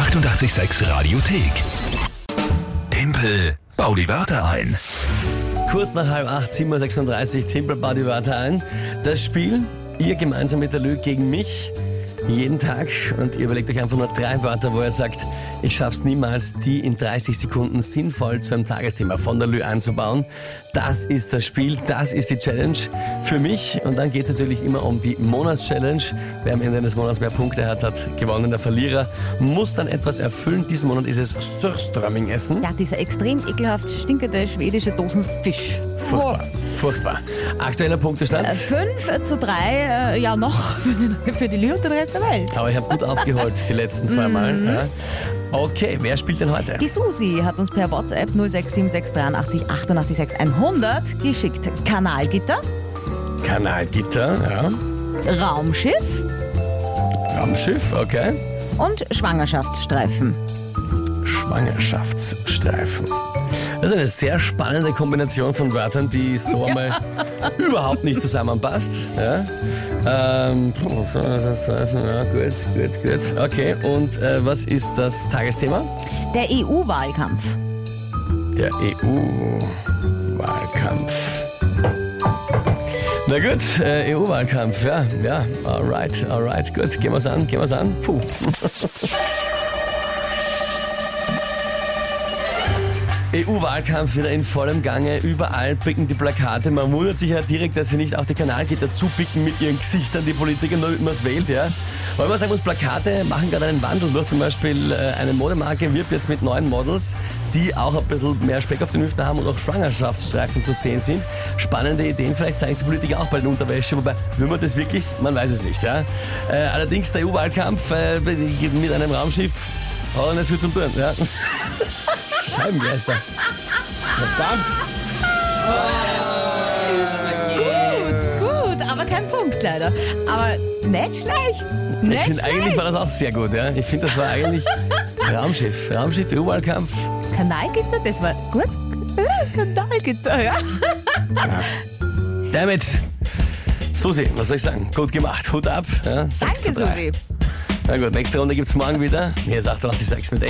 886 Radiothek. Tempel, bau die Wörter ein. Kurz nach halb acht, 7.36 Uhr, Tempel bau die Wörter ein. Das Spiel, ihr gemeinsam mit der Lü gegen mich, jeden Tag. Und ihr überlegt euch einfach nur drei Wörter, wo ihr sagt, ich schaff's niemals, die in 30 Sekunden sinnvoll zu einem Tagesthema von der Lü einzubauen. Das ist das Spiel, das ist die Challenge für mich. Und dann geht's natürlich immer um die Monatschallenge. Wer am Ende des Monats mehr Punkte hat, hat gewonnen. Der Verlierer muss dann etwas erfüllen. Diesen Monat ist es Surströmming essen. Ja, dieser extrem ekelhaft stinkende schwedische Dosenfisch. Furchtbar, furchtbar. Aktueller Punktestand. Äh, Fünf zu drei, äh, ja noch für die, für die Lü und den Rest der Welt. Aber ich habe gut aufgeholt die letzten zwei Mal. Ja. Okay, wer spielt denn heute? Die Susi hat uns per WhatsApp 0676 88 88 100 geschickt. Kanalgitter, Kanalgitter, ja. Raumschiff Raumschiff, okay. und Schwangerschaftsstreifen. Schwangerschaftsstreifen. Das ist eine sehr spannende Kombination von Wörtern, die so einmal überhaupt nicht zusammenpasst. Ja. Ähm, ja, gut, gut, gut. Okay, und äh, was ist das Tagesthema? Der EU-Wahlkampf. Der EU-Wahlkampf. Na gut, äh, EU-Wahlkampf, ja, ja, alright, alright, gut, gehen wir's an, gehen wir's an. Puh. EU-Wahlkampf wieder in vollem Gange. Überall picken die Plakate. Man wundert sich ja direkt, dass sie nicht auch die Kanalgitter zupicken mit ihren Gesichtern, die Politiker, nur damit man es wählt, ja. Weil man sagen muss, Plakate machen gerade einen Wandel durch. Zum Beispiel äh, eine Modemarke wirbt jetzt mit neuen Models, die auch ein bisschen mehr Speck auf den Hüften haben und auch Schwangerschaftsstreifen zu sehen sind. Spannende Ideen, vielleicht zeigen sie Politiker auch bei den Unterwäsche, wobei, will man das wirklich? Man weiß es nicht, ja. Äh, allerdings der EU-Wahlkampf äh, mit einem Raumschiff hat er nicht viel zum tun, ja. Scheibenkleister. Verdammt. Gut, gut, aber kein Punkt leider. Aber nicht schlecht. Ich Nicht finde, eigentlich war das auch sehr gut, ja. Ich finde, das war eigentlich Raumschiff. Raumschiff, EU-Wahlkampf. Kanalgitter, das war gut. Äh, Kanalgitter, ja. Damit. Susi, was soll ich sagen? Gut gemacht. Hut ab. Ja, Danke. Susi. Na gut, nächste Runde gibt's morgen wieder. Hier ist 886 mit